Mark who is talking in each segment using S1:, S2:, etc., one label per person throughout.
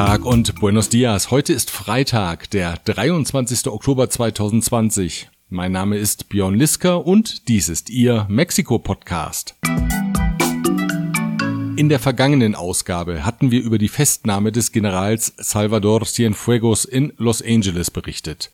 S1: Tag und Buenos Dias. Heute ist Freitag, der 23. Oktober 2020. Mein Name ist Björn Lisker und dies ist Ihr Mexiko-Podcast. In der vergangenen Ausgabe hatten wir über die Festnahme des Generals Salvador Cienfuegos in Los Angeles berichtet.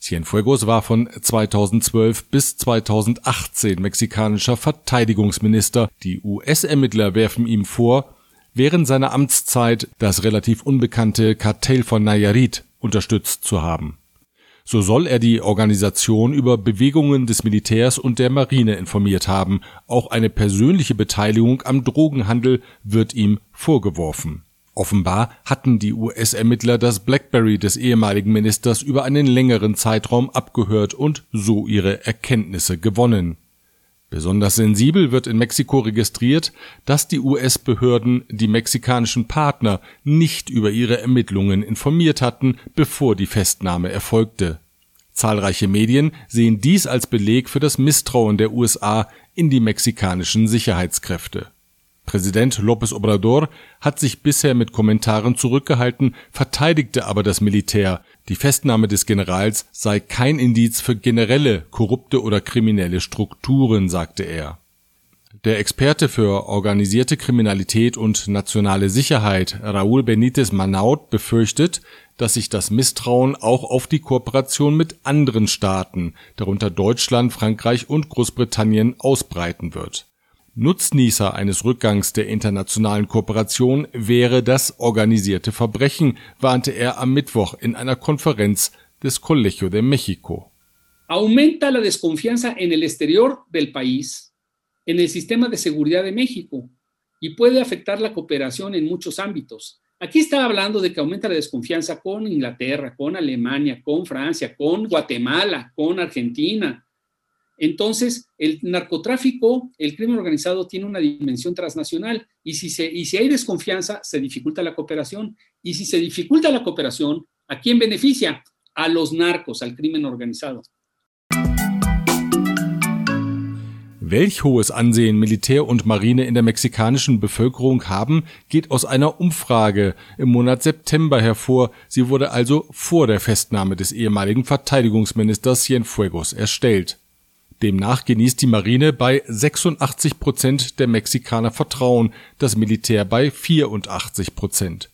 S1: Cienfuegos war von 2012 bis 2018 mexikanischer Verteidigungsminister. Die US-Ermittler werfen ihm vor, während seiner Amtszeit das relativ unbekannte Kartell von Nayarit unterstützt zu haben. So soll er die Organisation über Bewegungen des Militärs und der Marine informiert haben. Auch eine persönliche Beteiligung am Drogenhandel wird ihm vorgeworfen. Offenbar hatten die US-Ermittler das Blackberry des ehemaligen Ministers über einen längeren Zeitraum abgehört und so ihre Erkenntnisse gewonnen. Besonders sensibel wird in Mexiko registriert, dass die US-Behörden die mexikanischen Partner nicht über ihre Ermittlungen informiert hatten, bevor die Festnahme erfolgte. Zahlreiche Medien sehen dies als Beleg für das Misstrauen der USA in die mexikanischen Sicherheitskräfte. Präsident López Obrador hat sich bisher mit Kommentaren zurückgehalten, verteidigte aber das Militär. Die Festnahme des Generals sei kein Indiz für generelle korrupte oder kriminelle Strukturen, sagte er. Der Experte für organisierte Kriminalität und nationale Sicherheit Raúl Benítez Manaut befürchtet, dass sich das Misstrauen auch auf die Kooperation mit anderen Staaten, darunter Deutschland, Frankreich und Großbritannien, ausbreiten wird Nutznießer eines Rückgangs der internationalen Kooperation wäre das organisierte Verbrechen, warnte er am Mittwoch in einer Konferenz des Colegio de México.
S2: Aumenta la desconfianza en el exterior del país, en el sistema de seguridad de México y puede afectar la cooperación en muchos ámbitos. Aquí está hablando de que aumenta la desconfianza con Inglaterra, con Alemania, con Francia, con Guatemala, con Argentina, Entonces, el narcotráfico, el crimen organizado tiene una dimensión transnacional y si, se, y si hay desconfianza, se dificulta la cooperación. Y si se dificulta la cooperación, ¿a quién beneficia? A los narcos, al crimen organizado.
S1: Welch hohes Ansehen Militär und Marine in der mexikanischen Bevölkerung haben, geht aus einer Umfrage im Monat September hervor. Sie wurde also vor der Festnahme des ehemaligen Verteidigungsministers Cienfuegos erstellt. Demnach genießt die Marine bei 86 Prozent der Mexikaner Vertrauen, das Militär bei 84 Prozent.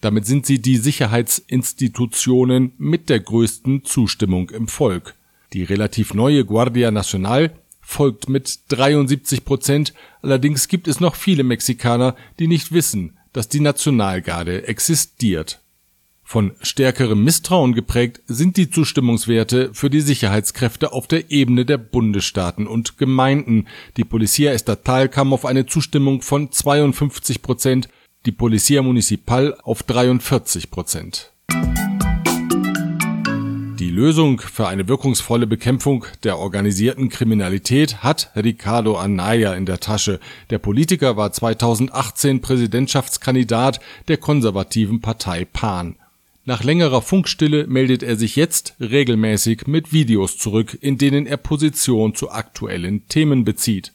S1: Damit sind sie die Sicherheitsinstitutionen mit der größten Zustimmung im Volk. Die relativ neue Guardia Nacional folgt mit 73 Prozent, allerdings gibt es noch viele Mexikaner, die nicht wissen, dass die Nationalgarde existiert. Von stärkerem Misstrauen geprägt sind die Zustimmungswerte für die Sicherheitskräfte auf der Ebene der Bundesstaaten und Gemeinden. Die Policía Estatal kam auf eine Zustimmung von 52 Prozent, die Policía Municipal auf 43 Prozent. Die Lösung für eine wirkungsvolle Bekämpfung der organisierten Kriminalität hat Ricardo Anaya in der Tasche. Der Politiker war 2018 Präsidentschaftskandidat der konservativen Partei PAN. Nach längerer Funkstille meldet er sich jetzt regelmäßig mit Videos zurück, in denen er Position zu aktuellen Themen bezieht.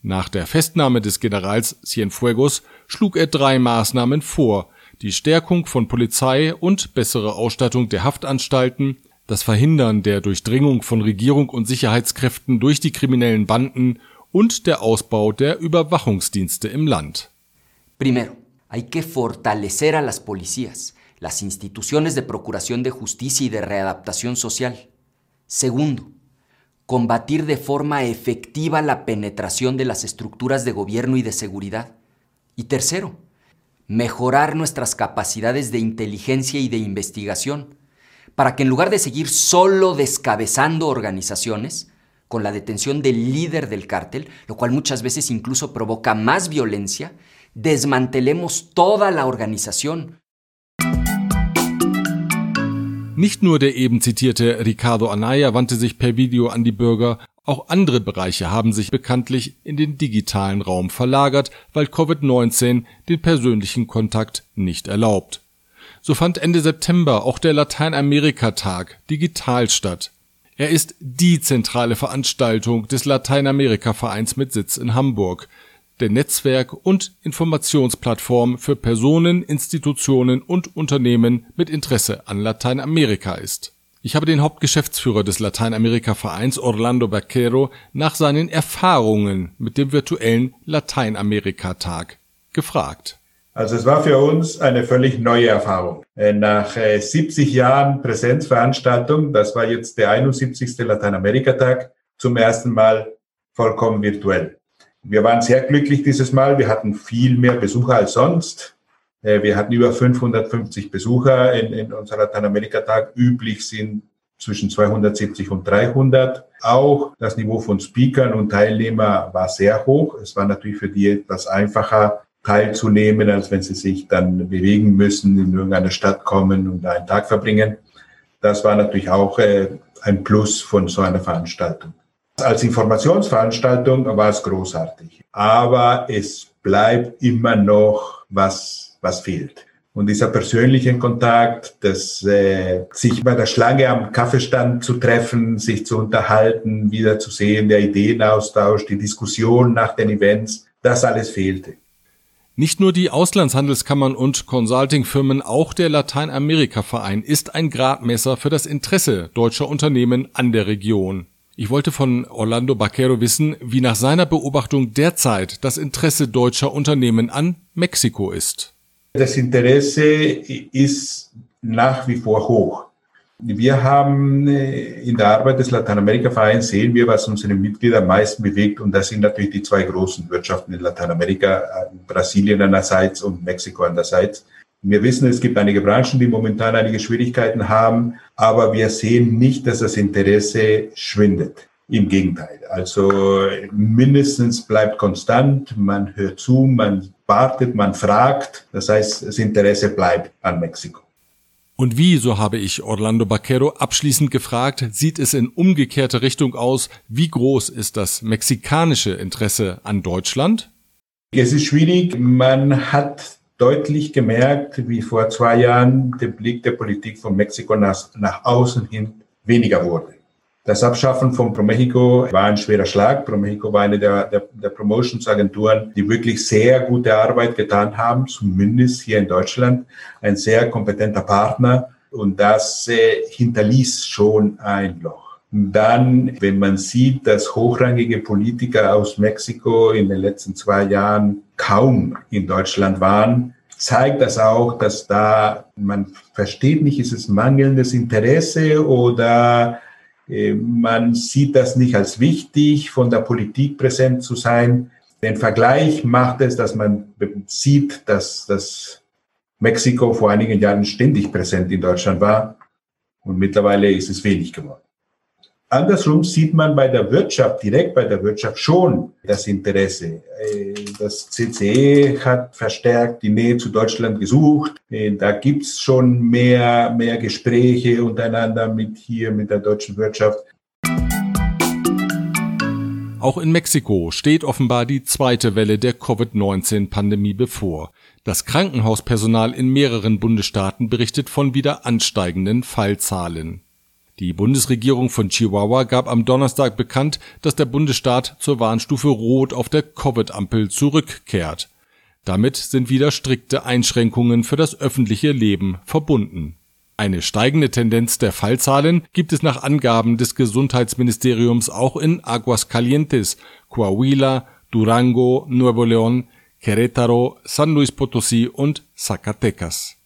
S1: Nach der Festnahme des Generals Cienfuegos schlug er drei Maßnahmen vor, die Stärkung von Polizei und bessere Ausstattung der Haftanstalten, das Verhindern der Durchdringung von Regierung und Sicherheitskräften durch die kriminellen Banden und der Ausbau der Überwachungsdienste im Land.
S3: Primero, hay que fortalecer a las policías las instituciones de procuración de justicia y de readaptación social. Segundo, combatir de forma efectiva la penetración de las estructuras de gobierno y de seguridad. Y tercero, mejorar nuestras capacidades de inteligencia y de investigación, para que en lugar de seguir solo descabezando organizaciones, con la detención del líder del cártel, lo cual muchas veces incluso provoca más violencia, desmantelemos toda la organización,
S1: Nicht nur der eben zitierte Ricardo Anaya wandte sich per Video an die Bürger, auch andere Bereiche haben sich bekanntlich in den digitalen Raum verlagert, weil Covid-19 den persönlichen Kontakt nicht erlaubt. So fand Ende September auch der Lateinamerika-Tag digital statt. Er ist die zentrale Veranstaltung des Lateinamerika-Vereins mit Sitz in Hamburg. Der Netzwerk- und Informationsplattform für Personen, Institutionen und Unternehmen mit Interesse an Lateinamerika ist. Ich habe den Hauptgeschäftsführer des Lateinamerika-Vereins Orlando Baquero nach seinen Erfahrungen mit dem virtuellen Lateinamerika-Tag gefragt.
S4: Also es war für uns eine völlig neue Erfahrung. Äh, nach 70 äh, Jahren Präsenzveranstaltung, das war jetzt der 71. Lateinamerika-Tag, zum ersten Mal vollkommen virtuell. Wir waren sehr glücklich dieses Mal. Wir hatten viel mehr Besucher als sonst. Äh, wir hatten über 550 Besucher in, in unserem Lateinamerika-Tag. Üblich sind zwischen 270 und 300. Auch das Niveau von Speakern und Teilnehmer war sehr hoch. Es war natürlich für die etwas einfacher, teilzunehmen, als wenn sie sich dann bewegen müssen, in irgendeine Stadt kommen und einen Tag verbringen. Das war natürlich auch äh, ein Plus von so einer Veranstaltung. Als Informationsveranstaltung war es großartig, aber es bleibt immer noch was, was fehlt. Und dieser persönliche Kontakt, das äh, sich bei der Schlange am Kaffeestand zu treffen, sich zu unterhalten, wieder zu sehen, der Ideenaustausch, die Diskussion nach den Events, das alles fehlte.
S1: Nicht nur die Auslandshandelskammern und Consultingfirmen, auch der Lateinamerika-Verein ist ein Gradmesser für das Interesse deutscher Unternehmen an der Region. Ich wollte von Orlando Baquero wissen, wie nach seiner Beobachtung derzeit das Interesse deutscher Unternehmen an Mexiko ist.
S4: Das Interesse ist nach wie vor hoch. Wir haben äh, in der Arbeit des Lateinamerika-Vereins sehen wir, was unsere Mitglieder am meisten bewegt. Und das sind natürlich die zwei großen Wirtschaften in Lateinamerika, äh, Brasilien einerseits und Mexiko andererseits. Wir wissen, es gibt einige Branchen, die momentan einige Schwierigkeiten haben, aber wir sehen nicht, dass das Interesse schwindet. Im Gegenteil. Also mindestens bleibt konstant, man hört zu, man wartet, man fragt. Das heißt, das Interesse bleibt an Mexiko.
S1: Und wie, so habe ich Orlando Baquero abschließend gefragt, sieht es in umgekehrte Richtung aus? Wie groß ist das mexikanische Interesse an Deutschland?
S4: Es ist schwierig. Man hat deutlich gemerkt, wie vor zwei Jahren der Blick der Politik von Mexiko nach, nach außen hin weniger wurde. Das Abschaffen von ProMexico war ein schwerer Schlag. ProMexico war eine der, der, der Promotionsagenturen, die wirklich sehr gute Arbeit getan haben, zumindest hier in Deutschland. Ein sehr kompetenter Partner. Und das äh, hinterließ schon ein Loch. Dann, wenn man sieht, dass hochrangige Politiker aus Mexiko in den letzten zwei Jahren kaum in Deutschland waren, zeigt das auch, dass da, man versteht nicht, ist es mangelndes Interesse oder äh, man sieht das nicht als wichtig, von der Politik präsent zu sein. Den Vergleich macht es, dass man sieht, dass das Mexiko vor einigen Jahren ständig präsent in Deutschland war und mittlerweile ist es wenig geworden. Andersrum sieht man bei der Wirtschaft, direkt bei der Wirtschaft schon das Interesse. Äh, das CCE hat verstärkt die Nähe zu Deutschland gesucht. Äh, da gibt's schon mehr, mehr Gespräche untereinander mit hier, mit der deutschen Wirtschaft.
S1: Auch in Mexiko steht offenbar die zweite Welle der Covid-19-Pandemie bevor. Das Krankenhauspersonal in mehreren Bundesstaaten berichtet von wieder ansteigenden Fallzahlen. Die Bundesregierung von Chihuahua gab am Donnerstag bekannt, dass der Bundesstaat zur Warnstufe Rot auf der Covid-Ampel zurückkehrt. Damit sind wieder strikte Einschränkungen für das öffentliche Leben verbunden. Eine steigende Tendenz der Fallzahlen gibt es nach Angaben des Gesundheitsministeriums auch in Aguascalientes, Coahuila, Durango, Nuevo León, Querétaro, San Luis Potosí und Zacatecas.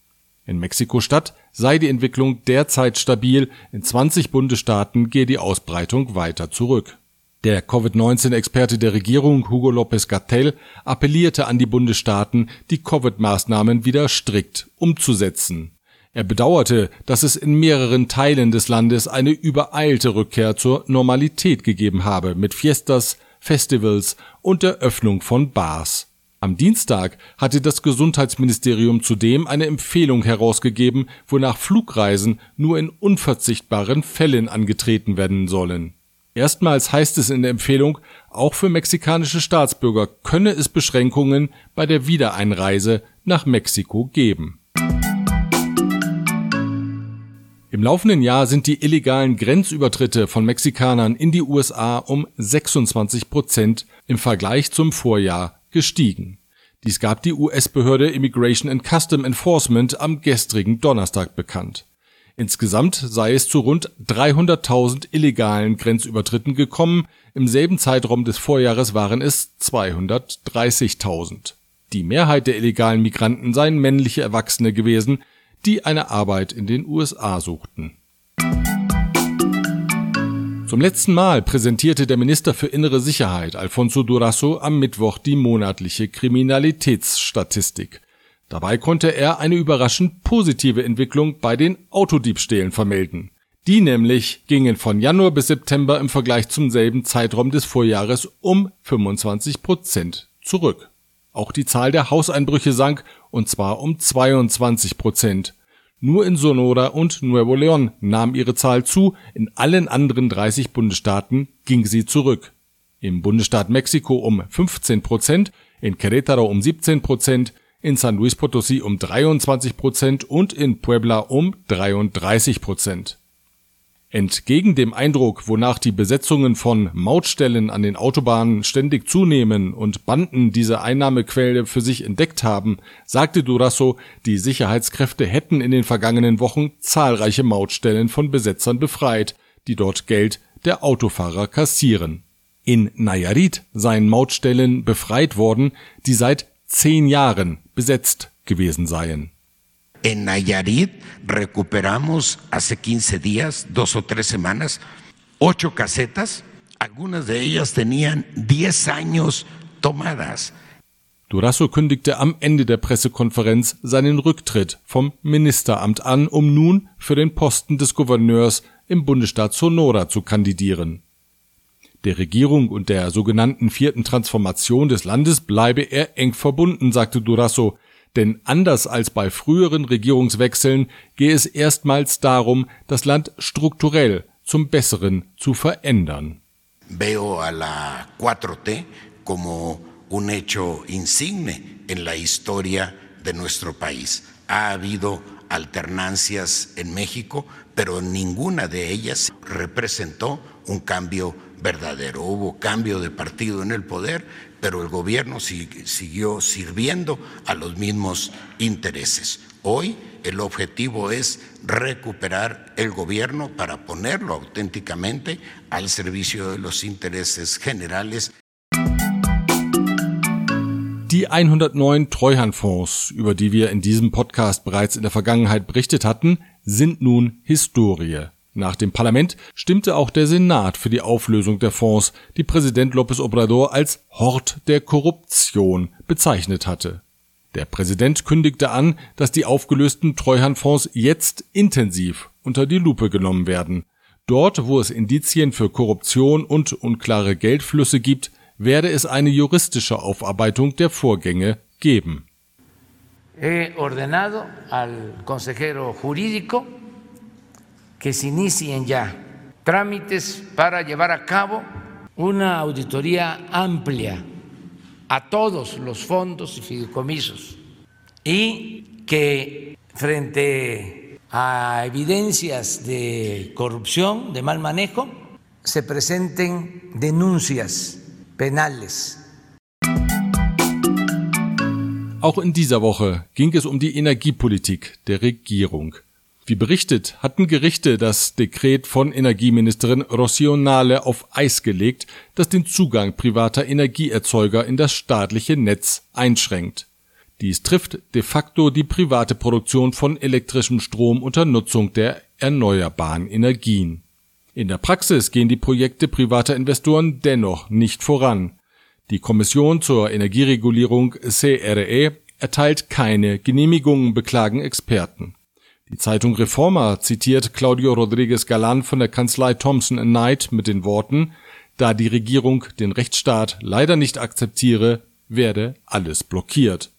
S1: In Mexiko-Stadt sei die Entwicklung derzeit stabil, in 20 Bundesstaaten gehe die Ausbreitung weiter zurück. Der Covid-19-Experte der Regierung Hugo López Gatell appellierte an die Bundesstaaten, die Covid-Maßnahmen wieder strikt umzusetzen. Er bedauerte, dass es in mehreren Teilen des Landes eine übereilte Rückkehr zur Normalität gegeben habe mit Fiestas, Festivals und der Öffnung von Bars. Am Dienstag hatte das Gesundheitsministerium zudem eine Empfehlung herausgegeben, wonach Flugreisen nur in unverzichtbaren Fällen angetreten werden sollen. Erstmals heißt es in der Empfehlung, auch für mexikanische Staatsbürger könne es Beschränkungen bei der Wiedereinreise nach Mexiko geben. Im laufenden Jahr sind die illegalen Grenzübertritte von Mexikanern in die USA um 26 Prozent im Vergleich zum Vorjahr gestiegen. Dies gab die US-Behörde Immigration and Custom Enforcement am gestrigen Donnerstag bekannt. Insgesamt sei es zu rund 300.000 illegalen Grenzübertritten gekommen, im selben Zeitraum des Vorjahres waren es 230.000. Die Mehrheit der illegalen Migranten seien männliche Erwachsene gewesen, die eine Arbeit in den USA suchten. Zum letzten Mal präsentierte der Minister für innere Sicherheit Alfonso Durasso am Mittwoch die monatliche Kriminalitätsstatistik. Dabei konnte er eine überraschend positive Entwicklung bei den Autodiebstählen vermelden. Die nämlich gingen von Januar bis September im Vergleich zum selben Zeitraum des Vorjahres um 25 Prozent zurück. Auch die Zahl der Hauseinbrüche sank, und zwar um 22 Prozent. Nur in Sonora und Nuevo León nahm ihre Zahl zu, in allen anderen 30 Bundesstaaten ging sie zurück. Im Bundesstaat Mexiko um 15 Prozent, in Querétaro um 17 Prozent, in San Luis Potosí um 23 Prozent und in Puebla um 33 Prozent. Entgegen dem Eindruck, wonach die Besetzungen von Mautstellen an den Autobahnen ständig zunehmen und Banden diese Einnahmequelle für sich entdeckt haben, sagte Durasso, die Sicherheitskräfte hätten in den vergangenen Wochen zahlreiche Mautstellen von Besetzern befreit, die dort Geld der Autofahrer kassieren. In Nayarit seien Mautstellen befreit worden, die seit zehn Jahren besetzt gewesen seien.
S5: En Nayarit recuperamos hace 15 días, dos o tres semanas, ocho casetas. Algunas de ellas tenían 10 años tomadas.
S1: Durasso kündigte am Ende der Pressekonferenz seinen Rücktritt vom Ministeramt an, um nun für den Posten des Gouverneurs im Bundesstaat Sonora zu kandidieren. Der Regierung und der sogenannten vierten Transformation des Landes bleibe er eng verbunden, sagte Durasso, denn anders als bei früheren Regierungswechseln gehe es erstmals darum, das Land strukturell zum Besseren zu verändern.
S5: Veo a la 4T como un hecho insigne en la historia de nuestro país. Ha habido alternancias en México, pero ninguna de ellas representó un cambio verdadero. Hubo cambio de partido en el poder, pero el gobierno siguió sirviendo a los mismos intereses. Hoy el objetivo es recuperar el gobierno para ponerlo auténticamente al servicio de los intereses generales.
S1: Die 109 Treuhandfonds, über die wir in diesem Podcast bereits in der Vergangenheit berichtet hatten, sind nun Historie. Nach dem Parlament stimmte auch der Senat für die Auflösung der Fonds, die Präsident López Obrador als Hort der Korruption bezeichnet hatte. Der Präsident kündigte an, dass die aufgelösten Treuhandfonds jetzt intensiv unter die Lupe genommen werden. Dort, wo es Indizien für Korruption und unklare Geldflüsse gibt, werde es eine juristische Aufarbeitung der Vorgänge geben.
S6: He ordenado al consejero jurídico que se inicien ya trámites para llevar a cabo una auditoría amplia a todos los fondos y fideicomisos y que frente a evidencias de corrupción, de mal manejo, se presenten denuncias penales.
S1: Auch in dieser Woche ging es um die Energiepolitik der Regierung. Wie berichtet, hatten Gerichte das Dekret von Energieministerin Rocio Nale auf Eis gelegt, das den Zugang privater Energieerzeuger in das staatliche Netz einschränkt. Dies trifft de facto die private Produktion von elektrischem Strom unter Nutzung der erneuerbaren Energien. In der Praxis gehen die Projekte privater Investoren dennoch nicht voran. Die Kommission zur Energieregulierung CRE erteilt keine Genehmigungen, beklagen Experten. Die Zeitung Reforma zitiert Claudio Rodriguez Galan von der Kanzlei Thompson Knight mit den Worten, da die Regierung den Rechtsstaat leider nicht akzeptiere, werde alles blockiert.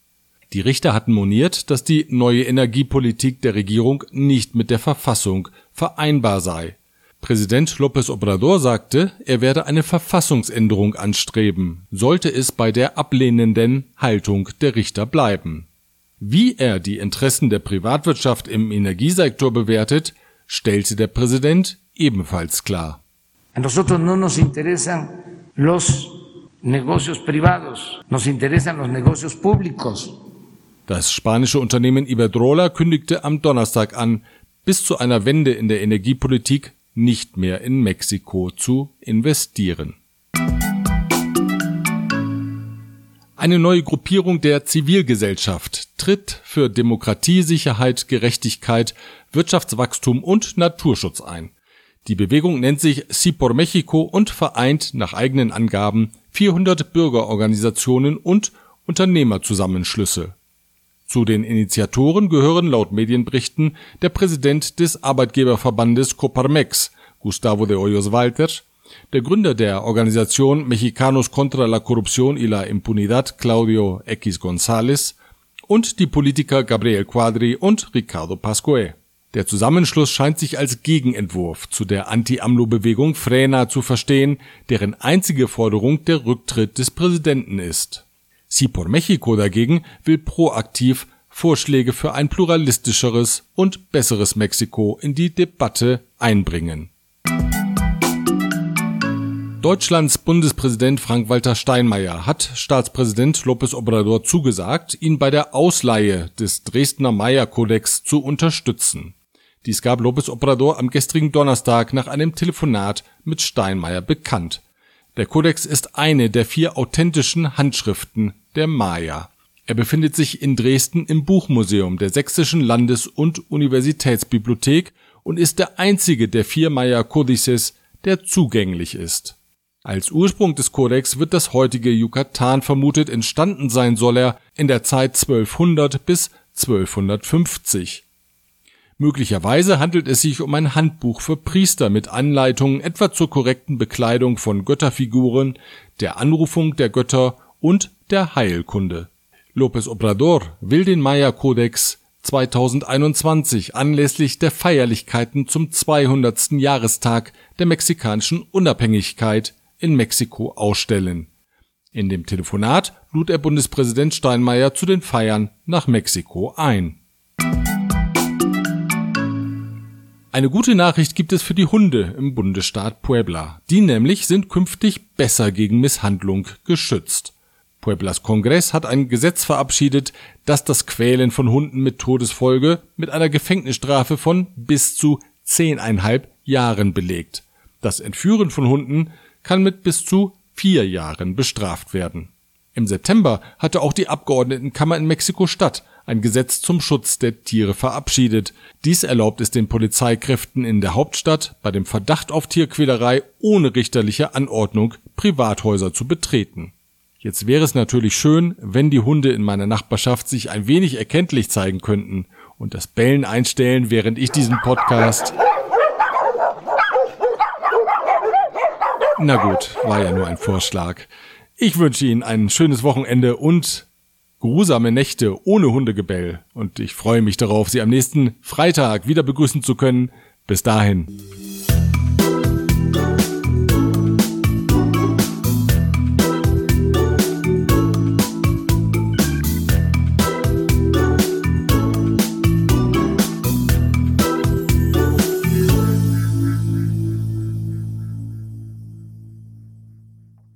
S1: Die Richter hatten moniert, dass die neue Energiepolitik der Regierung nicht mit der Verfassung vereinbar sei. Präsident López Obrador sagte, er werde eine Verfassungsänderung anstreben, sollte es bei der ablehnenden Haltung der Richter bleiben. Wie er die Interessen der Privatwirtschaft im Energiesektor bewertet, stellte der Präsident ebenfalls klar.
S6: A nosotros no nos interesan los negocios privados, nos interesan los negocios públicos.
S1: Das spanische Unternehmen Iberdrola kündigte am Donnerstag an, bis zu einer Wende in der Energiepolitik nicht mehr in Mexiko zu investieren. Eine neue Gruppierung der Zivilgesellschaft tritt für Demokratie, Sicherheit, Gerechtigkeit, Wirtschaftswachstum und Naturschutz ein. Die Bewegung nennt sich Si por Mexico und vereint nach eigenen Angaben 400 Bürgerorganisationen und Unternehmerzusammenschlüsse. Zu den Initiatoren gehören laut Medienberichten der Präsident des Arbeitgeberverbandes Coparmex, Gustavo de Hoyos Walter, der Gründer der Organisation Mexicanos contra la Corrupción y la Impunidad, Claudio X González, und die Politiker Gabriel Quadri und Ricardo Pascoe. Der Zusammenschluss scheint sich als Gegenentwurf zu der Anti-AMLO-Bewegung Frena zu verstehen, deren einzige Forderung der Rücktritt des Präsidenten ist. Si por Mexico dagegen will proaktiv Vorschläge für ein pluralistischeres und besseres Mexiko in die Debatte einbringen. Deutschlands Bundespräsident Frank-Walter Steinmeier hat Staatspräsident López Obrador zugesagt, ihn bei der Ausleihe des Dresdner Meyer-Kodex zu unterstützen. Dies gab López Obrador am gestrigen Donnerstag nach einem Telefonat mit Steinmeier bekannt. Der Kodex ist eine der vier authentischen Handschriften der Maya. Er befindet sich in Dresden im Buchmuseum der Sächsischen Landes- und Universitätsbibliothek und ist der einzige der vier Maya-Codices, der zugänglich ist. Als Ursprung des Kodex wird das heutige Yucatan vermutet, entstanden sein soll er in der Zeit 1200 bis 1250. Möglicherweise handelt es sich um ein Handbuch für Priester mit Anleitungen etwa zur korrekten Bekleidung von Götterfiguren, der Anrufung der Götter und der Heilkunde. López Obrador will den Maya-Kodex 2021 anlässlich der Feierlichkeiten zum 200. Jahrestag der mexikanischen Unabhängigkeit in Mexiko ausstellen. In dem Telefonat lud er Bundespräsident Steinmeier zu den Feiern nach Mexiko ein. Eine gute Nachricht gibt es für die Hunde im Bundesstaat Puebla. Die nämlich sind künftig besser gegen Misshandlung geschützt. Pueblas Kongress hat ein Gesetz verabschiedet, das das Quälen von Hunden mit Todesfolge mit einer Gefängnisstrafe von bis zu zehneinhalb Jahren belegt. Das Entführen von Hunden kann mit bis zu vier Jahren bestraft werden. Im September hatte auch die Abgeordnetenkammer in Mexiko-Stadt ein Gesetz zum Schutz der Tiere verabschiedet. Dies erlaubt es den Polizeikräften in der Hauptstadt, bei dem Verdacht auf Tierquälerei ohne richterliche Anordnung Privathäuser zu betreten. Jetzt wäre es natürlich schön, wenn die Hunde in meiner Nachbarschaft sich ein wenig erkenntlich zeigen könnten und das Bellen einstellen, während ich diesen Podcast. Na gut, war ja nur ein Vorschlag. Ich wünsche Ihnen ein schönes Wochenende und geruhsame Nächte ohne Hundegebell. Und ich freue mich darauf, Sie am nächsten Freitag wieder begrüßen zu können. Bis dahin.